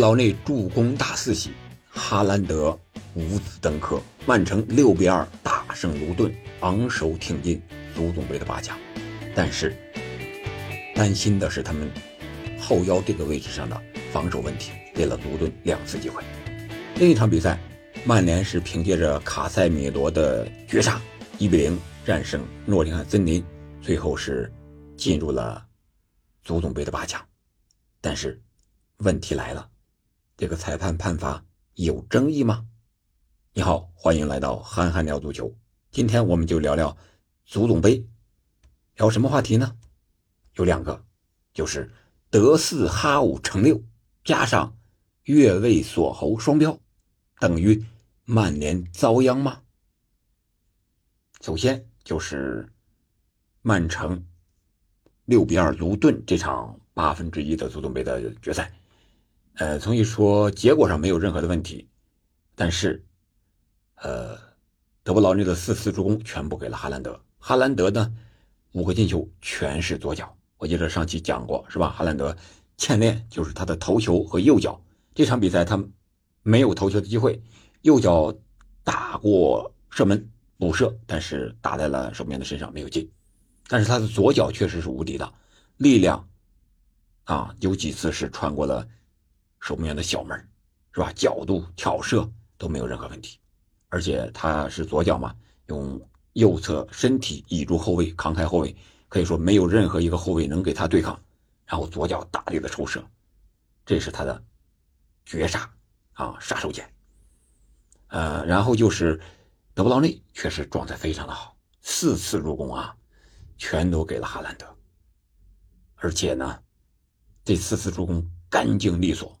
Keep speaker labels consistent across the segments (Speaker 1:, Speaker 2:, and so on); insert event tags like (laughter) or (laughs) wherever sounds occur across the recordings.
Speaker 1: 劳内助攻大四喜，哈兰德五子登科，曼城六比二大胜卢顿，昂首挺进足总杯的八强。但是担心的是他们后腰这个位置上的防守问题，给了卢顿两次机会。另一场比赛，曼联是凭借着卡塞米罗的绝杀，一比零战胜诺丁汉森林，最后是进入了足总杯的八强。但是问题来了，这个裁判判罚有争议吗？你好，欢迎来到憨憨聊足球。今天我们就聊聊足总杯，聊什么话题呢？有两个，就是德四哈五乘六加上越位锁喉双标。等于曼联遭殃吗？首先就是曼城六比二卢顿这场八分之一的足总杯的决赛，呃，从一说结果上没有任何的问题，但是，呃，德布劳内的四次助攻全部给了哈兰德，哈兰德呢五个进球全是左脚，我记得上期讲过是吧？哈兰德欠练就是他的头球和右脚，这场比赛他。没有投球的机会，右脚打过射门补射，但是打在了守门员的身上没有进。但是他的左脚确实是无敌的，力量啊，有几次是穿过了守门员的小门，是吧？角度挑射都没有任何问题，而且他是左脚嘛，用右侧身体倚住后卫，扛开后卫，可以说没有任何一个后卫能给他对抗。然后左脚大力的抽射，这是他的绝杀。啊，杀手锏。呃，然后就是德布劳内确实状态非常的好，四次助攻啊，全都给了哈兰德。而且呢，这四次助攻干净利索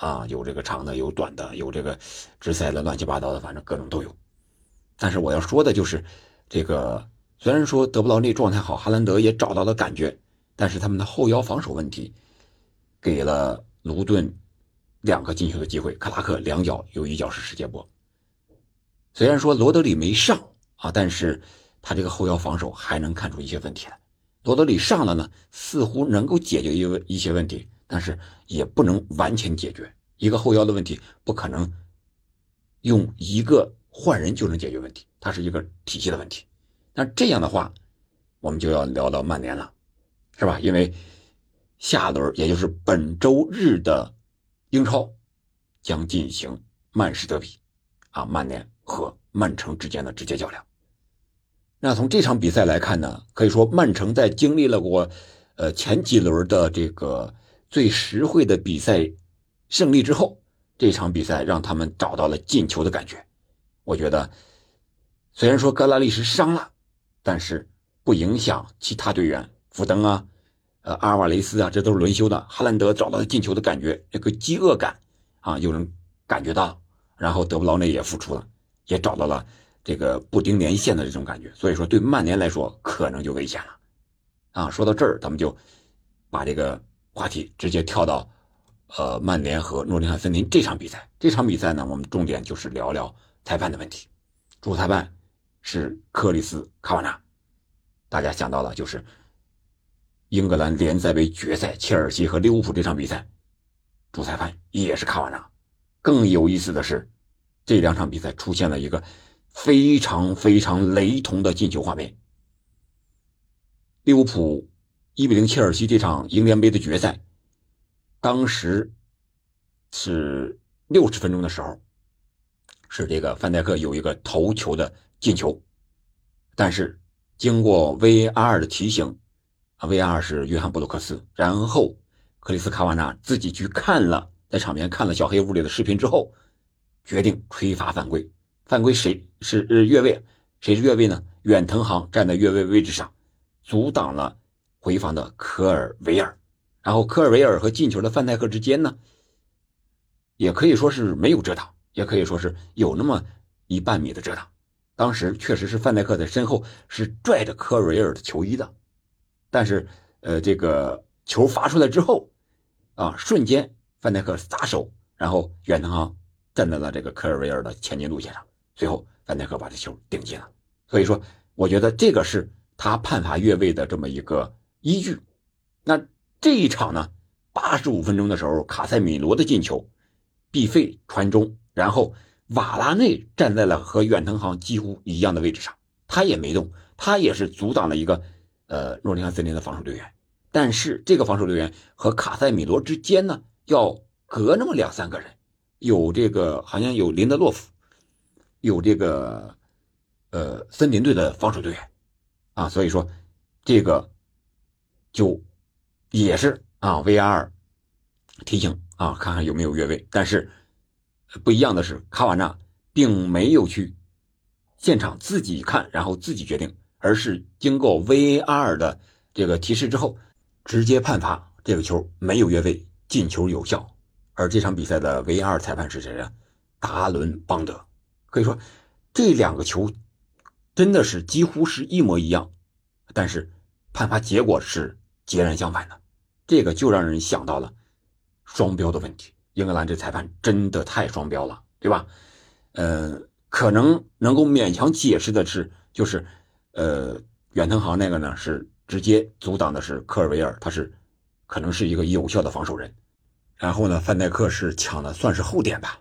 Speaker 1: 啊，有这个长的，有短的，有这个直塞的，乱七八糟的，反正各种都有。但是我要说的就是，这个虽然说德布劳内状态好，哈兰德也找到了感觉，但是他们的后腰防守问题，给了卢顿。两个进球的机会，克拉克两脚有一脚是世界波。虽然说罗德里没上啊，但是他这个后腰防守还能看出一些问题来。罗德里上了呢，似乎能够解决一一些问题，但是也不能完全解决一个后腰的问题，不可能用一个换人就能解决问题，它是一个体系的问题。那这样的话，我们就要聊到曼联了，是吧？因为下轮也就是本周日的。英超将进行曼市德比，啊，曼联和曼城之间的直接较量。那从这场比赛来看呢，可以说曼城在经历了过，呃，前几轮的这个最实惠的比赛胜利之后，这场比赛让他们找到了进球的感觉。我觉得，虽然说格拉利什伤了，但是不影响其他队员福登啊。呃，阿尔瓦雷斯啊，这都是轮休的。哈兰德找到了进球的感觉，这个饥饿感啊，有人感觉到。然后德布劳内也复出了，也找到了这个布丁连线的这种感觉。所以说，对曼联来说可能就危险了。啊，说到这儿，咱们就把这个话题直接跳到呃曼联和诺丁汉森林这场比赛。这场比赛呢，我们重点就是聊聊裁判的问题。主裁判是克里斯卡瓦纳，大家想到了就是。英格兰联赛杯决赛，切尔西和利物浦这场比赛，主裁判也是卡瓦纳。更有意思的是，这两场比赛出现了一个非常非常雷同的进球画面。利物浦一比零切尔西这场英联杯的决赛，当时是六十分钟的时候，是这个范戴克有一个头球的进球，但是经过 V R 的提醒。，VR 是约翰布鲁克斯，然后克里斯卡瓦纳自己去看了，在场边看了小黑屋里的视频之后，决定吹罚犯规。犯规谁是越位？谁是越位呢？远藤航站在越位位置上，阻挡了回防的科尔维尔。然后科尔维尔和进球的范戴克之间呢，也可以说是没有遮挡，也可以说是有那么一半米的遮挡。当时确实是范戴克在身后是拽着科尔维尔的球衣的。但是，呃，这个球发出来之后，啊，瞬间范戴克撒手，然后远藤航站在了这个科尔维尔的前进路线上，最后范戴克把这球顶进了。所以说，我觉得这个是他判罚越位的这么一个依据。那这一场呢，八十五分钟的时候，卡塞米罗的进球毕费传中，然后瓦拉内站在了和远藤航几乎一样的位置上，他也没动，他也是阻挡了一个呃诺丁汉森林的防守队员。但是这个防守队员和卡塞米罗之间呢，要隔那么两三个人，有这个好像有林德洛夫，有这个呃森林队的防守队员啊，所以说这个就也是啊 VR 提醒啊，看看有没有越位。但是不一样的是，卡瓦纳并没有去现场自己看，然后自己决定，而是经过 VR 的这个提示之后。直接判罚这个球没有越位，进球有效。而这场比赛的 VR 裁判是谁啊？达伦邦德。可以说，这两个球真的是几乎是一模一样，但是判罚结果是截然相反的。这个就让人想到了双标的问题。英格兰这裁判真的太双标了，对吧？呃，可能能够勉强解释的是，就是呃，远藤航那个呢是。直接阻挡的是科尔维尔，他是可能是一个有效的防守人。然后呢，范戴克是抢的算是后点吧。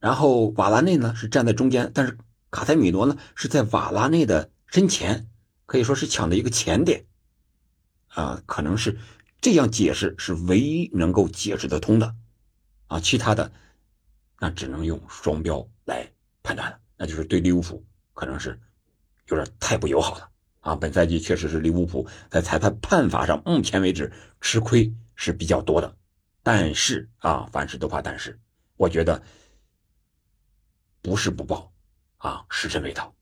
Speaker 1: 然后瓦拉内呢是站在中间，但是卡塞米罗呢是在瓦拉内的身前，可以说是抢的一个前点。啊，可能是这样解释是唯一能够解释得通的。啊，其他的那只能用双标来判断了，那就是对利物浦可能是有点太不友好了。啊，本赛季确实是利物浦在裁判判罚上，目前为止吃亏是比较多的。但是啊，凡事都怕但是，我觉得不是不报啊，时辰未到，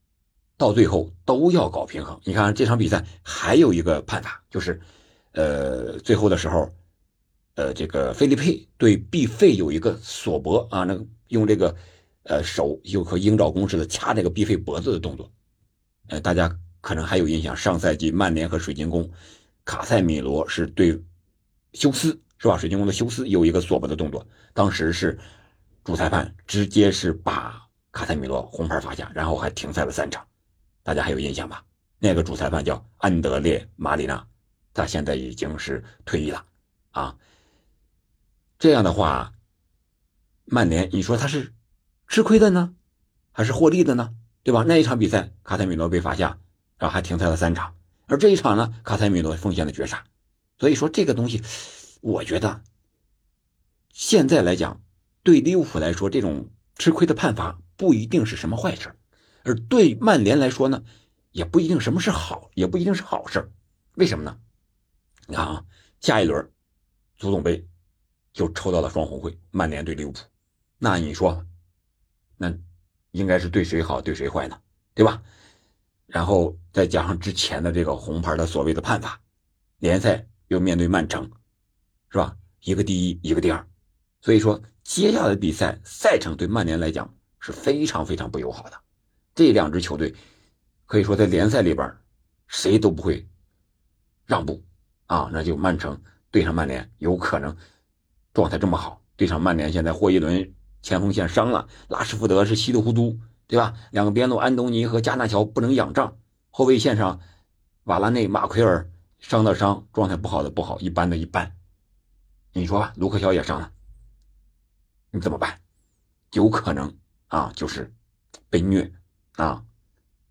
Speaker 1: 到最后都要搞平衡。你看这场比赛还有一个判罚，就是呃，最后的时候，呃，这个菲利佩对毕费有一个锁脖啊，那个用这个呃手又和鹰爪功似的掐这个毕费脖子的动作，呃，大家。可能还有印象，上赛季曼联和水晶宫，卡塞米罗是对休斯是吧？水晶宫的休斯有一个锁脖的动作，当时是主裁判直接是把卡塞米罗红牌罚下，然后还停赛了三场，大家还有印象吧？那个主裁判叫安德烈马里纳，他现在已经是退役了啊。这样的话，曼联你说他是吃亏的呢，还是获利的呢？对吧？那一场比赛卡塞米罗被罚下。然后还停赛了三场，而这一场呢，卡塞米罗奉献了绝杀，所以说这个东西，我觉得现在来讲，对利物浦来说，这种吃亏的判罚不一定是什么坏事，而对曼联来说呢，也不一定什么是好，也不一定是好事为什么呢？你看啊，下一轮足总杯就抽到了双红会，曼联对利物浦，那你说，那应该是对谁好，对谁坏呢？对吧？然后再加上之前的这个红牌的所谓的判罚，联赛又面对曼城，是吧？一个第一，一个第二，所以说接下来的比赛赛程对曼联来讲是非常非常不友好的。这两支球队可以说在联赛里边谁都不会让步啊，那就曼城对上曼联有可能状态这么好，对上曼联现在霍伊伦前锋线伤了，拉什福德是稀里糊涂。对吧？两个边路安东尼和加纳乔不能仰仗，后卫线上瓦拉内、马奎尔伤的伤，状态不好的不好，一般的一般。你说吧，卢克肖也伤了，你怎么办？有可能啊，就是被虐啊！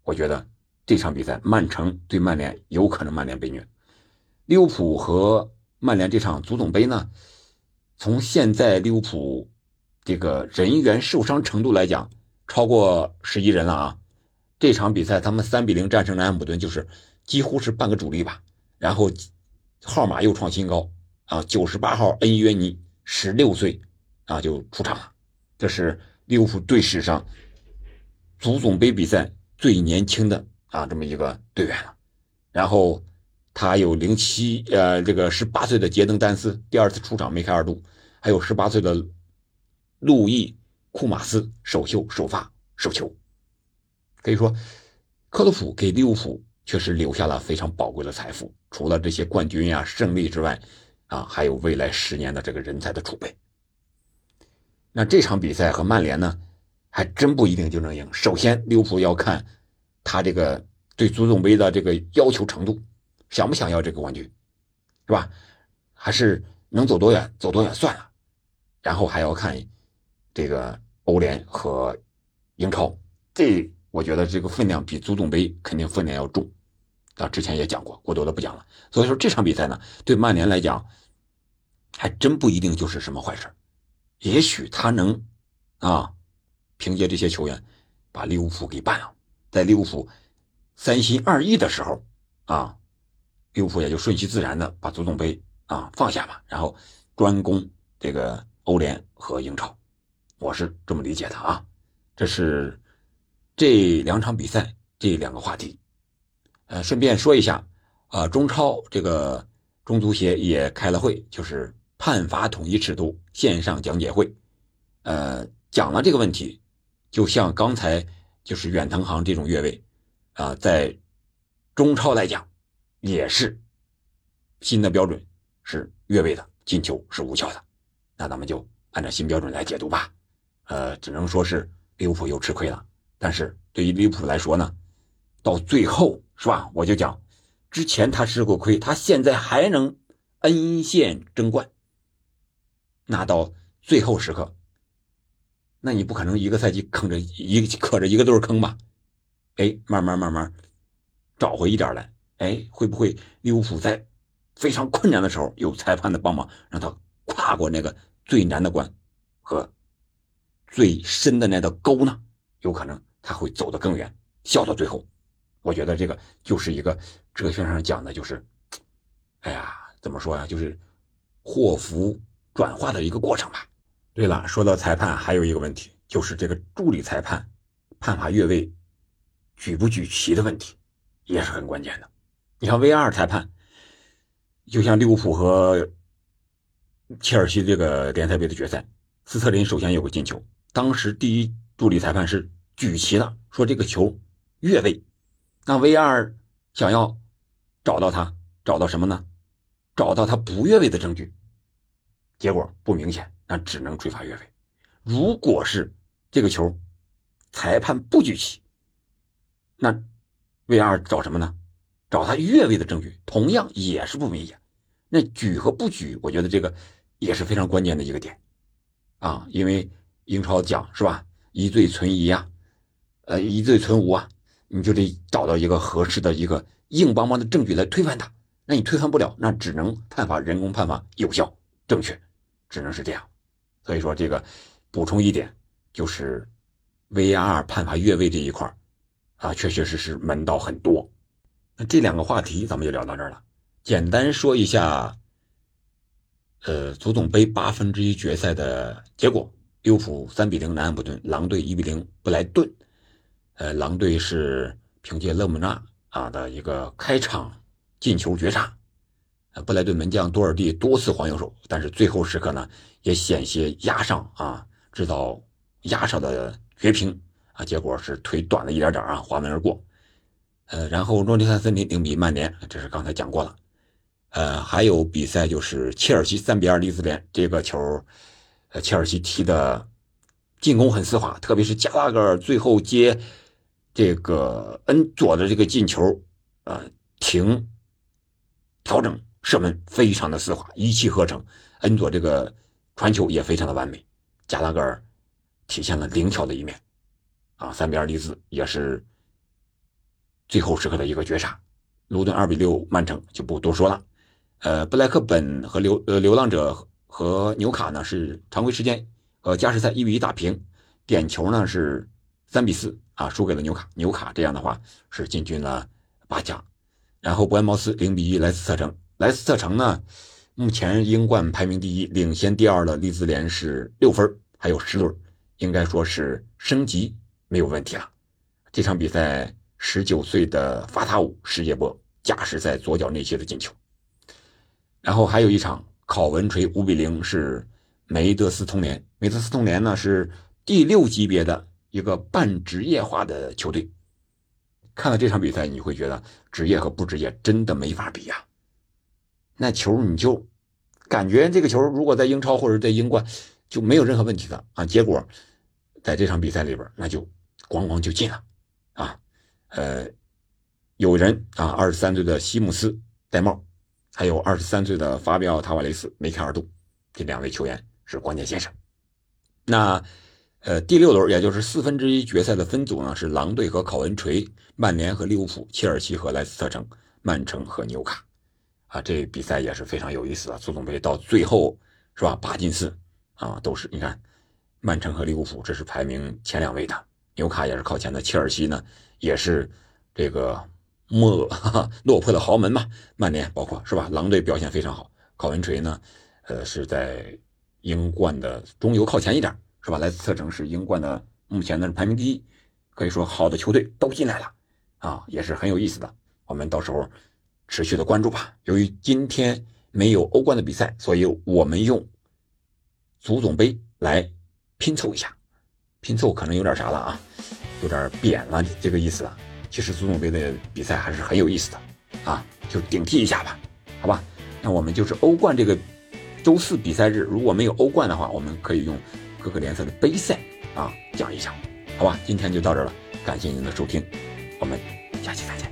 Speaker 1: 我觉得这场比赛曼城对曼联有可能曼联被虐。利物浦和曼联这场足总杯呢，从现在利物浦这个人员受伤程度来讲。超过十一人了啊！这场比赛他们三比零战胜南安普顿，就是几乎是半个主力吧。然后号码又创新高啊！九十八号恩约尼十六岁啊就出场了，这是利物浦队史上足总杯比赛最年轻的啊这么一个队员了。然后他有零七呃这个十八岁的杰登丹斯第二次出场梅开二度，还有十八岁的路易。库马斯首秀首发首球，可以说，克洛普给利物浦确实留下了非常宝贵的财富。除了这些冠军呀、胜利之外，啊，还有未来十年的这个人才的储备。那这场比赛和曼联呢，还真不一定就能赢。首先，利物浦要看他这个对足总杯的这个要求程度，想不想要这个冠军，是吧？还是能走多远走多远算了。然后还要看。这个欧联和英超，这我觉得这个分量比足总杯肯定分量要重。啊，之前也讲过，过多的不讲了。所以说这场比赛呢，对曼联来讲，还真不一定就是什么坏事也许他能啊，凭借这些球员把利物浦给办了，在利物浦三心二意的时候啊，利物浦也就顺其自然的把足总杯啊放下吧，然后专攻这个欧联和英超。我是这么理解的啊。这是这两场比赛这两个话题。呃，顺便说一下，啊，中超这个中足协也开了会，就是判罚统一尺度线上讲解会，呃，讲了这个问题，就像刚才就是远藤航这种越位，啊，在中超来讲也是新的标准是越位的进球是无效的，那咱们就按照新标准来解读吧，呃，只能说是利物浦又吃亏了，但是对于利物浦来说呢，到最后。是吧？我就讲，之前他吃过亏，他现在还能恩线争冠，那到最后时刻，那你不可能一个赛季坑着一磕着一个都是坑吧？哎，慢慢慢慢找回一点来，哎，会不会利物浦在非常困难的时候有裁判的帮忙，让他跨过那个最难的关和最深的那道沟呢？有可能他会走得更远，笑到最后。我觉得这个就是一个哲学上讲的，就是，哎呀，怎么说呀？就是祸福转化的一个过程吧。对了，说到裁判，还有一个问题，就是这个助理裁判判罚越位举不举旗的问题，也是很关键的。你看 VR 裁判，就像利物浦和切尔西这个联赛杯的决赛，斯特林首先有个进球，当时第一助理裁判是举旗的，说这个球越位。那 VR 想要找到他，找到什么呢？找到他不越位的证据。结果不明显，那只能追罚越位。如果是这个球裁判不举旗，那 VR 找什么呢？找他越位的证据，同样也是不明显。那举和不举，我觉得这个也是非常关键的一个点啊，因为英超讲是吧？疑罪存疑啊，呃，疑罪存无啊。你就得找到一个合适的一个硬邦邦的证据来推翻它。那你推翻不了，那只能判罚人工判罚有效正确，只能是这样。所以说这个补充一点，就是 VAR 判罚越位这一块啊，确确实实门道很多。那这两个话题咱们就聊到这儿了。简单说一下，呃，足总杯八分之一决赛的结果：利物浦三比零南安普顿，狼队一比零布莱顿。呃，狼队是凭借勒姆纳啊的一个开场进球绝杀，布莱顿门将多尔蒂多次晃右手，但是最后时刻呢也险些压上啊，制造压上的绝平啊，结果是腿短了一点点啊，滑门而过。呃，然后诺丁汉森林零比曼联，这是刚才讲过了。呃，还有比赛就是切尔西三比二利兹联这个球，呃，切尔西踢的进攻很丝滑，特别是加拉格尔最后接。这个恩佐的这个进球，呃，停、调整、射门非常的丝滑，一气呵成。恩佐这个传球也非常的完美，加拉格尔体现了灵巧的一面，啊，三比二利兹也是最后时刻的一个绝杀。卢顿二比六曼城就不多说了。呃，布莱克本和流呃流浪者和纽卡呢是常规时间和加时赛一比一打平，点球呢是三比四。啊，输给了纽卡，纽卡这样的话是进军了八强，然后伯恩茅斯零比一莱斯特城，莱斯特城呢，目前英冠排名第一，领先第二的利兹联是六分，还有十轮，应该说是升级没有问题了。这场比赛，十九岁的法塔乌世界波加时赛左脚内切的进球，然后还有一场考文垂五比零是梅德斯通联，梅德斯通联呢是第六级别的。一个半职业化的球队，看了这场比赛，你会觉得职业和不职业真的没法比呀。那球你就感觉这个球如果在英超或者在英冠就没有任何问题的啊。结果在这场比赛里边，那就咣咣就进了啊。呃，有人啊，二十三岁的西姆斯戴帽，还有二十三岁的法比奥塔瓦雷斯梅开二度，这两位球员是关键先生。那。呃，第六轮也就是四分之一决赛的分组呢，是狼队和考文垂、曼联和利物浦、切尔西和莱斯特城、曼城和纽卡。啊，这比赛也是非常有意思的。足总杯到最后是吧？八进四啊，都是你看，曼城和利物浦这是排名前两位的，纽卡也是靠前的，切尔西呢也是这个没 (laughs) 落魄的豪门嘛。曼联包括是吧？狼队表现非常好，考文垂呢，呃，是在英冠的中游靠前一点。是吧？莱斯特城是英冠的目前的排名第一，可以说好的球队都进来了啊，也是很有意思的。我们到时候持续的关注吧。由于今天没有欧冠的比赛，所以我们用足总杯来拼凑一下，拼凑可能有点啥了啊，有点扁了这个意思了。其实足总杯的比赛还是很有意思的啊，就顶替一下吧，好吧？那我们就是欧冠这个周四比赛日，如果没有欧冠的话，我们可以用。各个联赛的杯赛啊，讲一讲，好吧，今天就到这了，感谢您的收听，我们下期再见。